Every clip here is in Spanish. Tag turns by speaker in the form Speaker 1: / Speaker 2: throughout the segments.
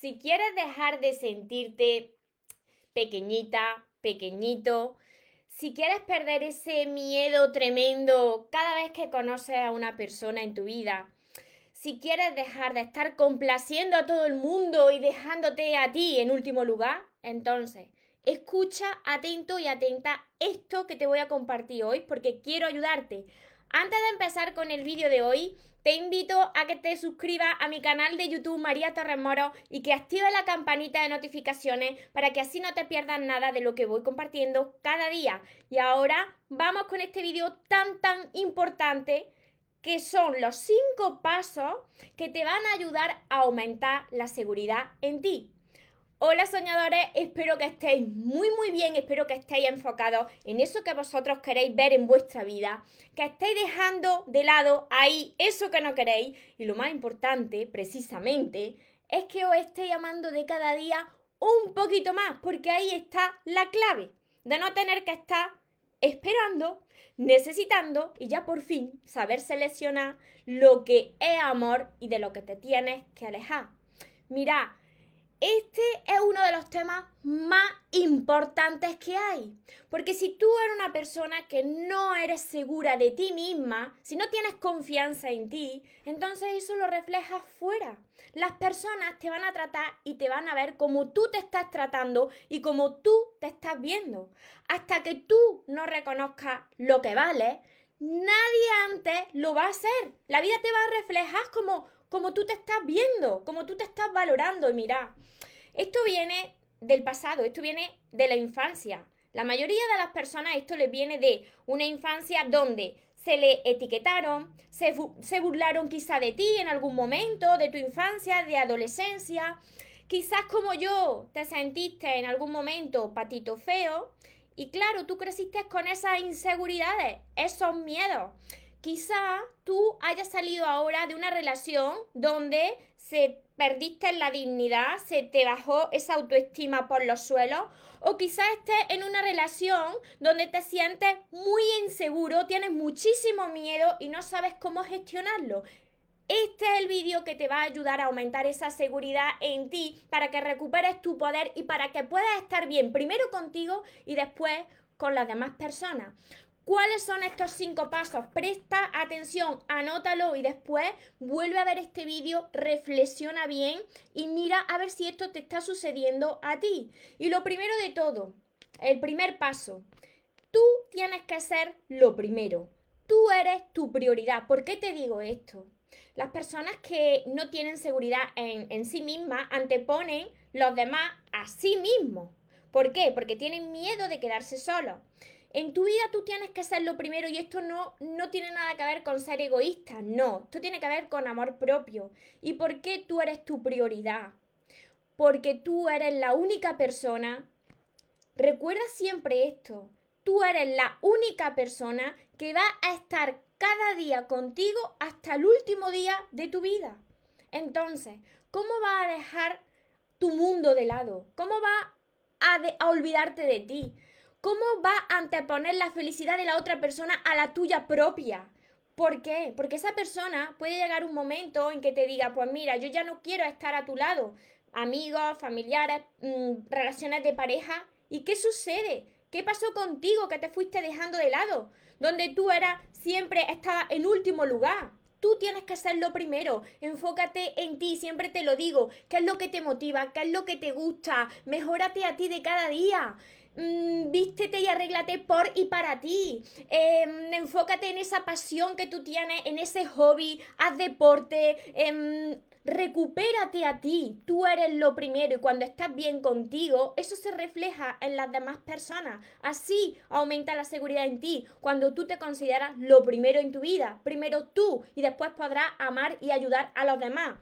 Speaker 1: si quieres dejar de sentirte pequeñita, pequeñito, si quieres perder ese miedo tremendo cada vez que conoces a una persona en tu vida, si quieres dejar de estar complaciendo a todo el mundo y dejándote a ti en último lugar, entonces escucha atento y atenta esto que te voy a compartir hoy porque quiero ayudarte. Antes de empezar con el vídeo de hoy, te invito a que te suscribas a mi canal de YouTube María Torres Moro y que actives la campanita de notificaciones para que así no te pierdas nada de lo que voy compartiendo cada día. Y ahora vamos con este vídeo tan tan importante que son los cinco pasos que te van a ayudar a aumentar la seguridad en ti. Hola soñadores, espero que estéis muy muy bien, espero que estéis enfocados en eso que vosotros queréis ver en vuestra vida, que estéis dejando de lado ahí eso que no queréis. Y lo más importante, precisamente, es que os estéis amando de cada día un poquito más, porque ahí está la clave de no tener que estar esperando, necesitando y ya por fin saber seleccionar lo que es amor y de lo que te tienes que alejar. Mira, este es uno de los temas más importantes que hay. Porque si tú eres una persona que no eres segura de ti misma, si no tienes confianza en ti, entonces eso lo reflejas fuera. Las personas te van a tratar y te van a ver como tú te estás tratando y como tú te estás viendo. Hasta que tú no reconozcas lo que vale, nadie antes lo va a hacer. La vida te va a reflejar como como tú te estás viendo, como tú te estás valorando. Y mira, esto viene del pasado, esto viene de la infancia. La mayoría de las personas esto les viene de una infancia donde se le etiquetaron, se, se, burlaron quizá de ti en algún momento, de tu infancia, de adolescencia. Quizás como yo te sentiste en algún momento patito feo y claro, tú creciste con esas inseguridades, esos miedos quizá tú hayas salido ahora de una relación donde se perdiste la dignidad, se te bajó esa autoestima por los suelos, o quizá estés en una relación donde te sientes muy inseguro, tienes muchísimo miedo y no sabes cómo gestionarlo. Este es el vídeo que te va a ayudar a aumentar esa seguridad en ti para que recuperes tu poder y para que puedas estar bien primero contigo y después con las demás personas. ¿Cuáles son estos cinco pasos? Presta atención, anótalo y después vuelve a ver este vídeo, reflexiona bien y mira a ver si esto te está sucediendo a ti. Y lo primero de todo, el primer paso, tú tienes que ser lo primero. Tú eres tu prioridad. ¿Por qué te digo esto? Las personas que no tienen seguridad en, en sí mismas anteponen los demás a sí mismos. ¿Por qué? Porque tienen miedo de quedarse solos. En tu vida tú tienes que ser lo primero y esto no, no tiene nada que ver con ser egoísta, no, esto tiene que ver con amor propio. ¿Y por qué tú eres tu prioridad? Porque tú eres la única persona, recuerda siempre esto, tú eres la única persona que va a estar cada día contigo hasta el último día de tu vida. Entonces, ¿cómo va a dejar tu mundo de lado? ¿Cómo va a, a olvidarte de ti? ¿Cómo va a anteponer la felicidad de la otra persona a la tuya propia? ¿Por qué? Porque esa persona puede llegar un momento en que te diga, pues mira, yo ya no quiero estar a tu lado. Amigos, familiares, mm, relaciones de pareja. ¿Y qué sucede? ¿Qué pasó contigo que te fuiste dejando de lado? Donde tú eras siempre estaba en último lugar. Tú tienes que ser lo primero. Enfócate en ti, siempre te lo digo. ¿Qué es lo que te motiva? ¿Qué es lo que te gusta? Mejórate a ti de cada día. Mm, vístete y arréglate por y para ti. Em, enfócate en esa pasión que tú tienes, en ese hobby, haz deporte, em, recupérate a ti. Tú eres lo primero y cuando estás bien contigo, eso se refleja en las demás personas. Así aumenta la seguridad en ti cuando tú te consideras lo primero en tu vida. Primero tú y después podrás amar y ayudar a los demás.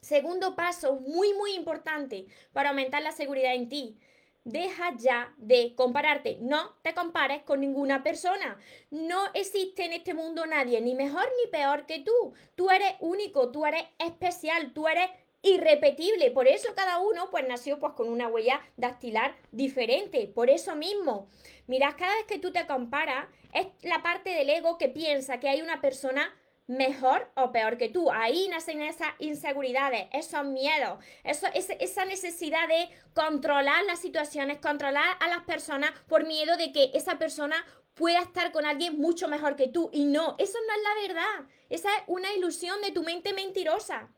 Speaker 1: Segundo paso, muy muy importante para aumentar la seguridad en ti Deja ya de compararte. No te compares con ninguna persona. No existe en este mundo nadie ni mejor ni peor que tú. Tú eres único, tú eres especial, tú eres irrepetible. Por eso cada uno pues nació pues con una huella dactilar diferente. Por eso mismo, mirad, cada vez que tú te comparas, es la parte del ego que piensa que hay una persona mejor o peor que tú. Ahí nacen esas inseguridades, esos miedos, eso, esa necesidad de controlar las situaciones, controlar a las personas por miedo de que esa persona pueda estar con alguien mucho mejor que tú. Y no, eso no es la verdad. Esa es una ilusión de tu mente mentirosa.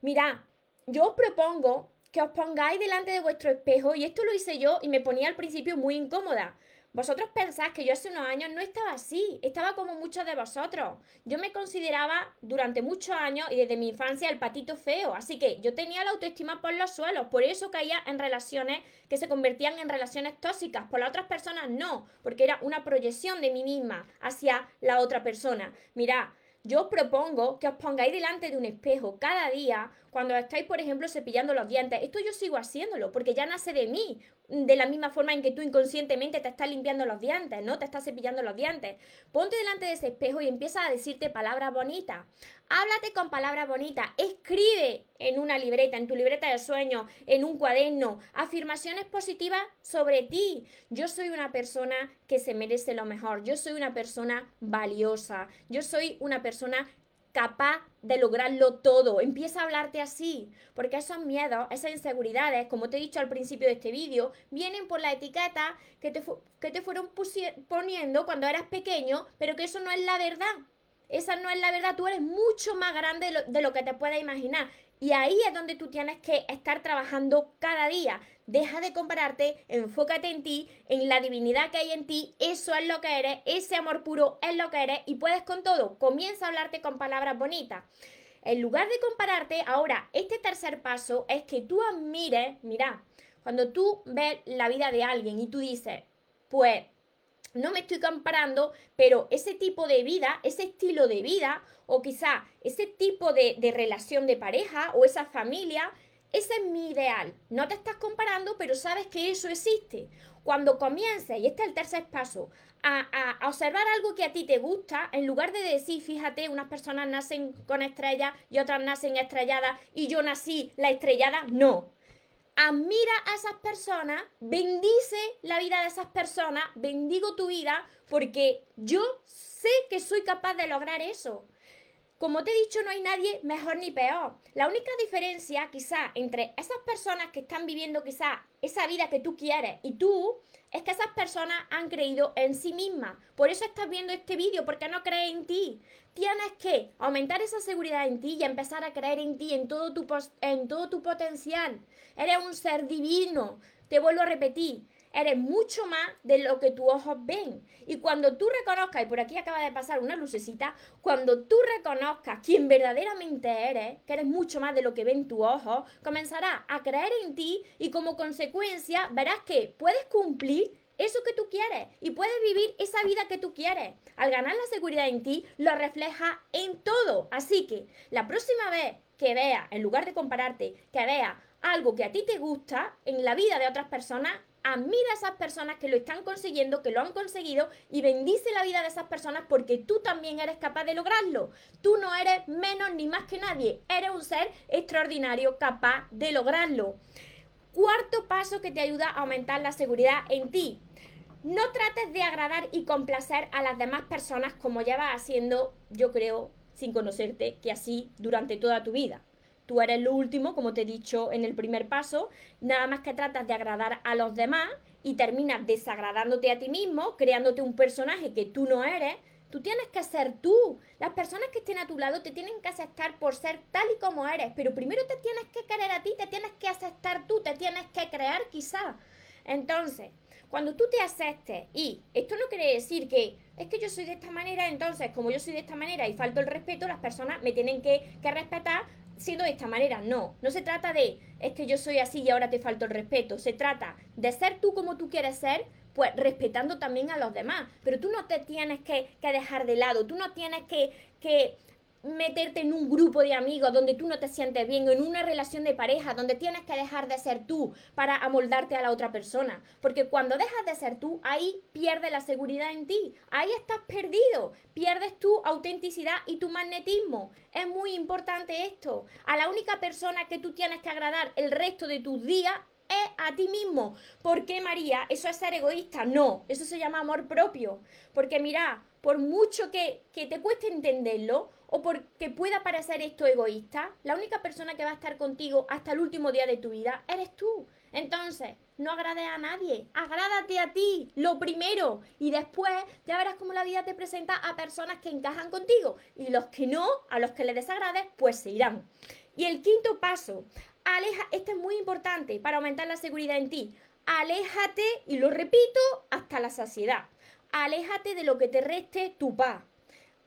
Speaker 1: Mira, yo os propongo que os pongáis delante de vuestro espejo, y esto lo hice yo y me ponía al principio muy incómoda. Vosotros pensáis que yo hace unos años no estaba así, estaba como muchos de vosotros. Yo me consideraba durante muchos años y desde mi infancia el patito feo, así que yo tenía la autoestima por los suelos, por eso caía en relaciones que se convertían en relaciones tóxicas, por las otras personas no, porque era una proyección de mí misma hacia la otra persona. Mira, yo os propongo que os pongáis delante de un espejo cada día cuando estáis, por ejemplo, cepillando los dientes. Esto yo sigo haciéndolo porque ya nace de mí de la misma forma en que tú inconscientemente te estás limpiando los dientes, ¿no? Te estás cepillando los dientes. Ponte delante de ese espejo y empieza a decirte palabras bonitas. Háblate con palabras bonitas. Escribe en una libreta, en tu libreta de sueños, en un cuaderno, afirmaciones positivas sobre ti. Yo soy una persona que se merece lo mejor. Yo soy una persona valiosa. Yo soy una persona capaz de lograrlo todo. Empieza a hablarte así, porque esos miedos, esas inseguridades, como te he dicho al principio de este vídeo, vienen por la etiqueta que te, que te fueron poniendo cuando eras pequeño, pero que eso no es la verdad. Esa no es la verdad, tú eres mucho más grande de lo, de lo que te puedes imaginar. Y ahí es donde tú tienes que estar trabajando cada día. Deja de compararte, enfócate en ti, en la divinidad que hay en ti, eso es lo que eres, ese amor puro es lo que eres y puedes con todo. Comienza a hablarte con palabras bonitas. En lugar de compararte, ahora, este tercer paso es que tú admires, mira, cuando tú ves la vida de alguien y tú dices, pues no me estoy comparando, pero ese tipo de vida, ese estilo de vida, o quizá ese tipo de, relación de pareja o esa familia, ese es mi ideal. No te estás comparando, pero sabes que eso existe. Cuando comiences, y este es el tercer paso, a, a, observar algo que a ti te gusta, en lugar de decir, fíjate, unas personas nacen con estrellas y otras nacen estrelladas y yo nací la estrellada, no admira a esas personas, bendice la vida de esas personas, bendigo tu vida, porque yo sé que soy capaz de lograr eso. Como te he dicho, no hay nadie mejor ni peor. La única diferencia quizá entre esas personas que están viviendo quizá esa vida que tú quieres y tú es que esas personas han creído en sí mismas. Por eso estás viendo este vídeo, porque no crees en ti. Tienes que aumentar esa seguridad en ti y empezar a creer en ti, en todo tu, en todo tu potencial. Eres un ser divino. Te vuelvo a repetir, eres mucho más de lo que tus ojos ven. Y cuando tú reconozcas, y por aquí acaba de pasar una lucecita, cuando tú reconozcas quién verdaderamente eres, que eres mucho más de lo que ven tus ojos, comenzarás a creer en ti y como consecuencia verás que puedes cumplir eso que tú quieres y puedes vivir esa vida que tú quieres. Al ganar la seguridad en ti, lo refleja en todo. Así que la próxima vez que veas, en lugar de compararte, que veas algo que a ti te gusta en la vida de otras personas, admira a esas personas que lo están consiguiendo, que lo han conseguido y bendice la vida de esas personas porque tú también eres capaz de lograrlo. Tú no eres menos ni más que nadie, eres un ser extraordinario capaz de lograrlo. Cuarto paso que te ayuda a aumentar la seguridad en ti. No trates de agradar y complacer a las demás personas como llevas haciendo, yo creo, sin conocerte, que así durante toda tu vida tú eres lo último, como te he dicho en el primer paso, nada más que tratas de agradar a los demás y terminas desagradándote a ti mismo, creándote un personaje que tú no eres. Tú tienes que ser tú. Las personas que estén a tu lado te tienen que aceptar por ser tal y como eres, pero primero te tienes que querer a ti, te tienes que aceptar tú, te tienes que crear quizá. Entonces, cuando tú te aceptes, y esto no quiere decir que es que yo soy de esta manera, entonces como yo soy de esta manera y falto el respeto, las personas me tienen que, que respetar siendo de esta manera. No, no se trata de es que yo soy así y ahora te falto el respeto. Se trata de ser tú como tú quieres ser, pues respetando también a los demás. Pero tú no te tienes que, que dejar de lado, tú no tienes que, que meterte en un grupo de amigos donde tú no te sientes bien, en una relación de pareja donde tienes que dejar de ser tú para amoldarte a la otra persona. Porque cuando dejas de ser tú, ahí pierdes la seguridad en ti, ahí estás perdido, pierdes tu autenticidad y tu magnetismo. Es muy importante esto. A la única persona que tú tienes que agradar el resto de tus días es a ti mismo. ¿Por qué, María? ¿Eso es ser egoísta? No, eso se llama amor propio. Porque mira, por mucho que, que te cueste entenderlo, o porque pueda parecer esto egoísta, la única persona que va a estar contigo hasta el último día de tu vida eres tú. Entonces, no agrades a nadie, agrádate a ti, lo primero. Y después ya verás cómo la vida te presenta a personas que encajan contigo. Y los que no, a los que les desagrades, pues se irán. Y el quinto paso, aleja, este es muy importante para aumentar la seguridad en ti. Aléjate, y lo repito, hasta la saciedad. Aléjate de lo que te reste tu paz.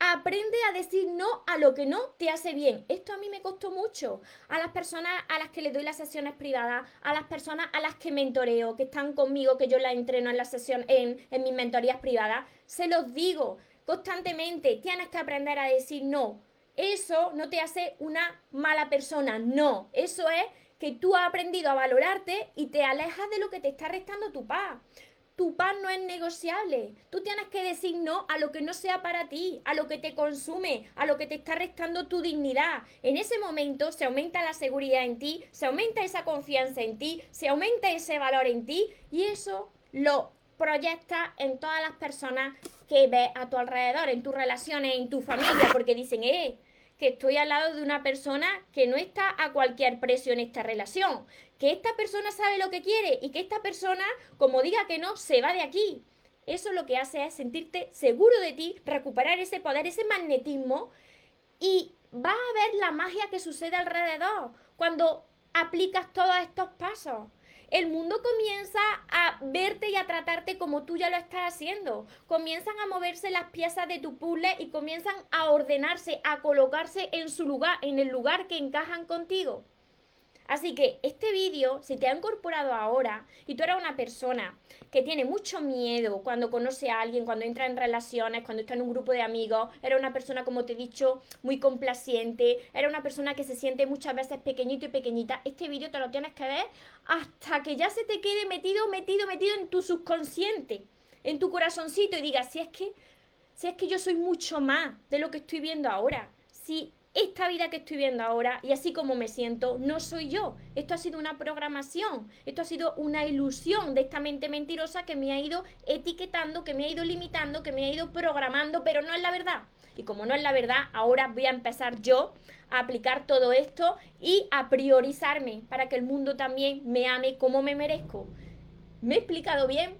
Speaker 1: Aprende a decir no a lo que no te hace bien. Esto a mí me costó mucho. A las personas a las que les doy las sesiones privadas, a las personas a las que mentoreo, que están conmigo, que yo las entreno en la sesión, en, en mis mentorías privadas, se los digo constantemente. Tienes que aprender a decir no. Eso no te hace una mala persona. No. Eso es que tú has aprendido a valorarte y te alejas de lo que te está restando tu paz tu paz no es negociable. Tú tienes que decir no a lo que no sea para ti, a lo que te consume, a lo que te está restando tu dignidad. En ese momento se aumenta la seguridad en ti, se aumenta esa confianza en ti, se aumenta ese valor en ti y eso lo proyecta en todas las personas que ves a tu alrededor, en tus relaciones, en tu familia, porque dicen, eh, que estoy al lado de una persona que no está a cualquier precio en esta relación, que esta persona sabe lo que quiere y que esta persona, como diga que no, se va de aquí. Eso lo que hace es sentirte seguro de ti, recuperar ese poder, ese magnetismo y va a ver la magia que sucede alrededor cuando aplicas todos estos pasos el mundo comienza a verte y a tratarte como tú ya lo estás haciendo. Comienzan a moverse las piezas de tu puzzle y comienzan a ordenarse, a colocarse en su lugar, en el lugar que encajan contigo. Así que este vídeo, si te ha incorporado ahora y tú eres una persona que tiene mucho miedo cuando conoce a alguien, cuando entra en relaciones, cuando está en un grupo de amigos, era una persona, como te he dicho, muy complaciente, era una persona que se siente muchas veces pequeñito y pequeñita, este vídeo te lo tienes que ver hasta que ya se te quede metido, metido, metido en tu subconsciente, en tu corazoncito y digas, si es que, si es que yo soy mucho más de lo que estoy viendo ahora, si esta vida que estoy viendo ahora y así como me siento, no soy yo. Esto ha sido una programación, esto ha sido una ilusión de esta mente mentirosa que me ha ido etiquetando, que me ha ido limitando, que me ha ido programando, pero no es la verdad. Y como no es la verdad, ahora voy a empezar yo a aplicar todo esto y a priorizarme para que el mundo también me ame como me merezco. ¿Me he explicado bien?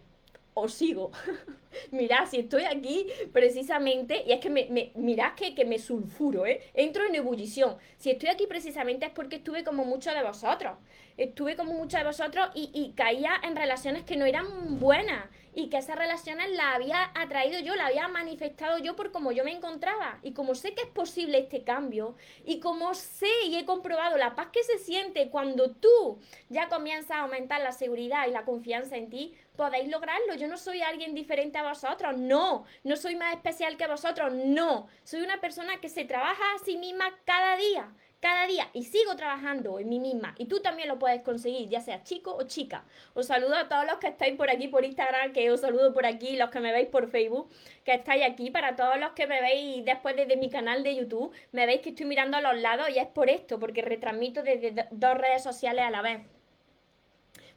Speaker 1: ¿O sigo? mirad, si estoy aquí precisamente, y es que me, me mirad que, que, me sulfuro, ¿eh? Entro en ebullición. Si estoy aquí precisamente es porque estuve como muchos de vosotros. Estuve como muchos de vosotros y, y caía en relaciones que no eran buenas y que esas relaciones las había atraído yo, las había manifestado yo por cómo yo me encontraba. Y como sé que es posible este cambio y como sé y he comprobado la paz que se siente cuando tú ya comienzas a aumentar la seguridad y la confianza en ti, podéis lograrlo. Yo no soy alguien diferente a vosotros, no. No soy más especial que vosotros, no. Soy una persona que se trabaja a sí misma cada día cada día y sigo trabajando en mí misma y tú también lo puedes conseguir, ya seas chico o chica. Os saludo a todos los que estáis por aquí por Instagram, que os saludo por aquí, los que me veis por Facebook, que estáis aquí, para todos los que me veis después desde mi canal de YouTube, me veis que estoy mirando a los lados y es por esto, porque retransmito desde dos redes sociales a la vez.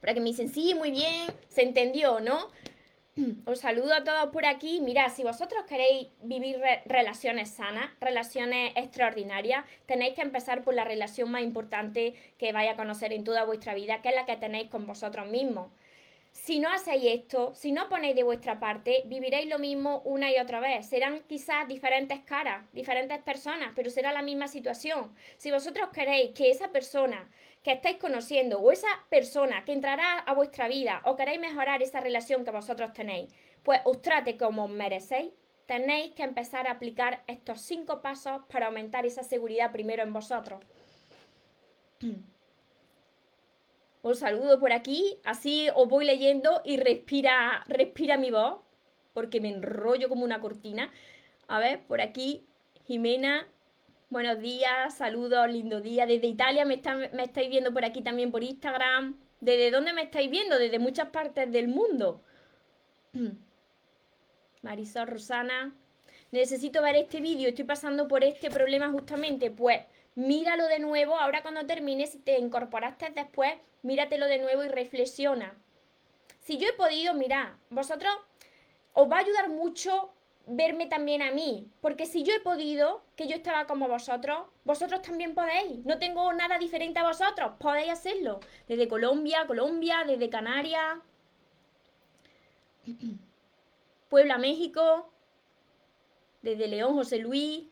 Speaker 1: Para que me dicen, sí, muy bien, se entendió, ¿no? Os saludo a todos por aquí. Mirad, si vosotros queréis vivir relaciones sanas, relaciones extraordinarias, tenéis que empezar por la relación más importante que vais a conocer en toda vuestra vida, que es la que tenéis con vosotros mismos. Si no hacéis esto, si no ponéis de vuestra parte, viviréis lo mismo una y otra vez. Serán quizás diferentes caras, diferentes personas, pero será la misma situación. Si vosotros queréis que esa persona que estáis conociendo o esa persona que entrará a vuestra vida o queréis mejorar esa relación que vosotros tenéis, pues os trate como merecéis, tenéis que empezar a aplicar estos cinco pasos para aumentar esa seguridad primero en vosotros. Os saludo por aquí, así os voy leyendo y respira, respira mi voz, porque me enrollo como una cortina. A ver, por aquí, Jimena, Buenos días, saludos, lindo día. Desde Italia me, estáis viendo por aquí también por Instagram. ¿Desde dónde me estáis viendo? Desde muchas partes del mundo. Marisol Rosana. Necesito ver este vídeo, estoy pasando por este problema justamente. Pues míralo de nuevo, ahora cuando termines, si te incorporaste después, míratelo de nuevo y reflexiona. Si yo he podido, mirad, vosotros os va a ayudar mucho verme también a mí, porque si yo he podido, que yo estaba como vosotros, vosotros también podéis. No tengo nada diferente a vosotros, podéis hacerlo. Desde Colombia, Colombia, desde Canarias, Puebla, México, desde León, José Luis,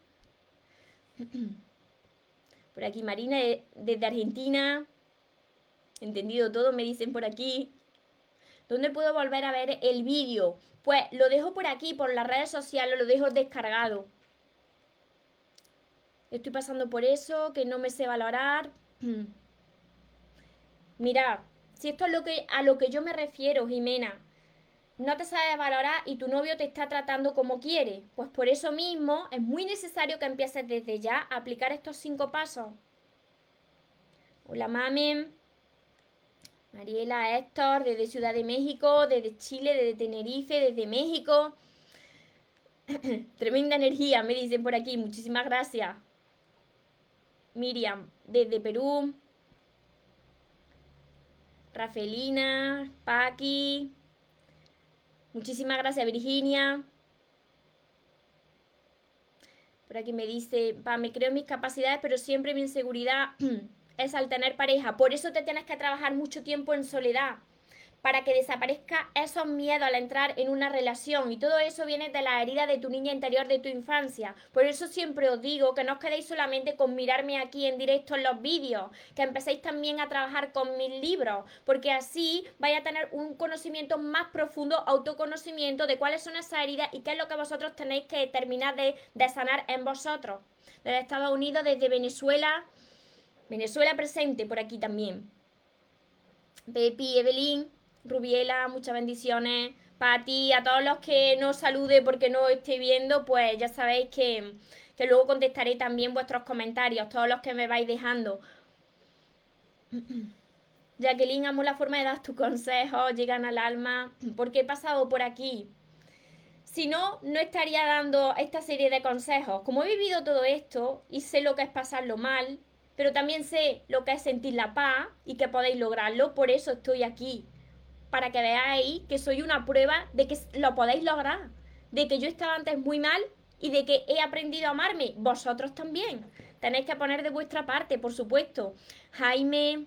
Speaker 1: por aquí Marina, desde Argentina, entendido todo, me dicen por aquí. ¿Dónde puedo volver a ver el vídeo? Pues lo dejo por aquí, por las redes sociales, lo dejo descargado. Estoy pasando por eso, que no me sé valorar. Mira, si esto es lo que, a lo que yo me refiero, Jimena, no te sabes valorar y tu novio te está tratando como quiere, pues por eso mismo es muy necesario que empieces desde ya a aplicar estos cinco pasos. Hola, mamen. Mariela, Héctor, desde Ciudad de México, desde Chile, desde Tenerife, desde México. Tremenda energía, me dicen por aquí. Muchísimas gracias. Miriam, desde Perú. Rafelina, Paqui. Muchísimas gracias, Virginia. Por aquí me dice, pa, me creo en mis capacidades, pero siempre mi inseguridad es al tener pareja. Por eso te tienes que trabajar mucho tiempo en soledad para que desaparezca esos miedos al entrar en una relación. Y todo eso viene de la herida de tu niña interior de tu infancia. Por eso siempre os digo que no os quedéis solamente con mirarme aquí en directo en los vídeos, que empecéis también a trabajar con mis libros, porque así vais a tener un conocimiento más profundo, autoconocimiento de cuáles son esas heridas y qué es lo que vosotros tenéis que terminar de, de sanar en vosotros. Desde Estados Unidos, desde Venezuela, Venezuela presente por aquí también. Pepi, Evelyn, Rubiela, muchas bendiciones. Para ti, a todos los que no salude porque no estoy viendo, pues ya sabéis que, que luego contestaré también vuestros comentarios, todos los que me vais dejando. Jacqueline, amo la forma de dar tus consejos, llegan al alma, porque he pasado por aquí. Si no, no estaría dando esta serie de consejos. Como he vivido todo esto y sé lo que es pasarlo mal, pero también sé lo que es sentir la paz y que podéis lograrlo, por eso estoy aquí para que veáis que soy una prueba de que lo podéis lograr, de que yo estaba antes muy mal y de que he aprendido a amarme. Vosotros también. Tenéis que poner de vuestra parte, por supuesto. Jaime,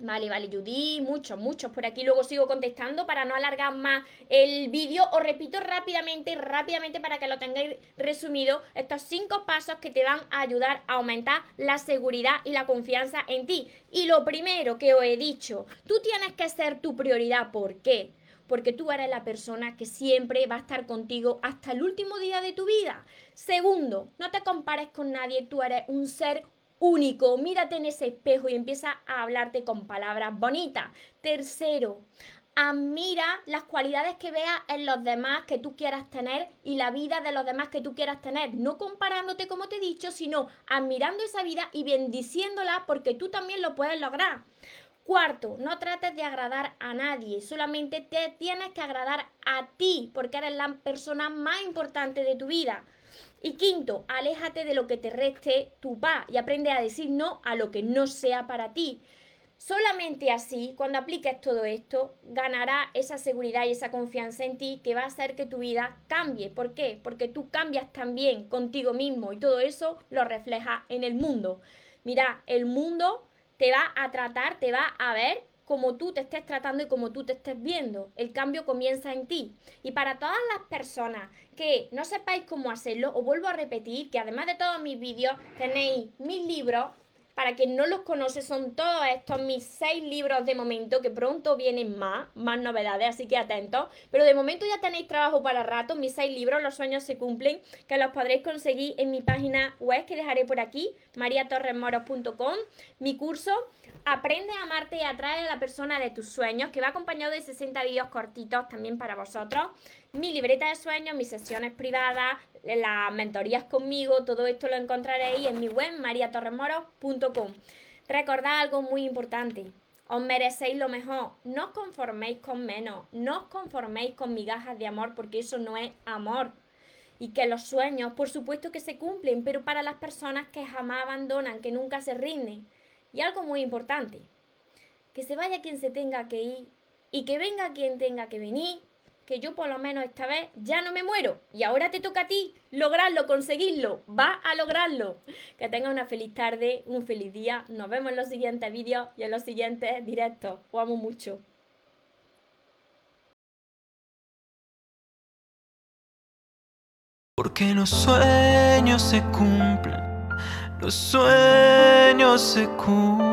Speaker 1: Vale, vale, Judy, muchos, muchos por aquí. Luego sigo contestando para no alargar más el vídeo. Os repito rápidamente, rápidamente para que lo tengáis resumido. Estos cinco pasos que te van a ayudar a aumentar la seguridad y la confianza en ti. Y lo primero que os he dicho, tú tienes que ser tu prioridad. ¿Por qué? Porque tú eres la persona que siempre va a estar contigo hasta el último día de tu vida. Segundo, no te compares con nadie, tú eres un ser único, mírate en ese espejo y empieza a hablarte con palabras bonitas. Tercero, admira las cualidades que veas en los demás que tú quieras tener y la vida de los demás que tú quieras tener. No comparándote como te he dicho, sino admirando esa vida y bendiciéndola porque tú también lo puedes lograr. Cuarto, no trates de agradar a nadie, solamente te tienes que agradar a ti porque eres la persona más importante de tu vida. Y quinto, aléjate de lo que te reste tu paz y aprende a decir no a lo que no sea para ti. Solamente así, cuando apliques todo esto, ganará esa seguridad y esa confianza en ti que va a hacer que tu vida cambie. ¿Por qué? Porque tú cambias también contigo mismo y todo eso lo refleja en el mundo. Mira, el mundo te va a tratar, te va a ver como tú te estés tratando y como tú te estés viendo. El cambio comienza en ti. Y para todas las personas que no sepáis cómo hacerlo, os vuelvo a repetir que además de todos mis vídeos tenéis mis libros para quien no los conoce, son todos estos mis seis libros de momento, que pronto vienen más, más novedades, así que atentos. Pero de momento ya tenéis trabajo para rato, mis seis libros, Los sueños se cumplen, que los podréis conseguir en mi página web que dejaré por aquí, mariatorresmoros.com, mi curso Aprende a amarte y atrae a la persona de tus sueños, que va acompañado de 60 vídeos cortitos también para vosotros. Mi libreta de sueños, mis sesiones privadas, las mentorías conmigo, todo esto lo encontraréis en mi web mariatorremoros.com. Recordad algo muy importante. Os merecéis lo mejor. No os conforméis con menos. No os conforméis con migajas de amor porque eso no es amor. Y que los sueños, por supuesto que se cumplen, pero para las personas que jamás abandonan, que nunca se rinden. Y algo muy importante, que se vaya quien se tenga que ir y que venga quien tenga que venir, que yo por lo menos esta vez ya no me muero. Y ahora te toca a ti lograrlo, conseguirlo. Va a lograrlo. Que tengas una feliz tarde, un feliz día. Nos vemos en los siguientes vídeos y en los siguientes directos. Os amo mucho.
Speaker 2: Porque los sueños se cumplen, los sueños se cumplen.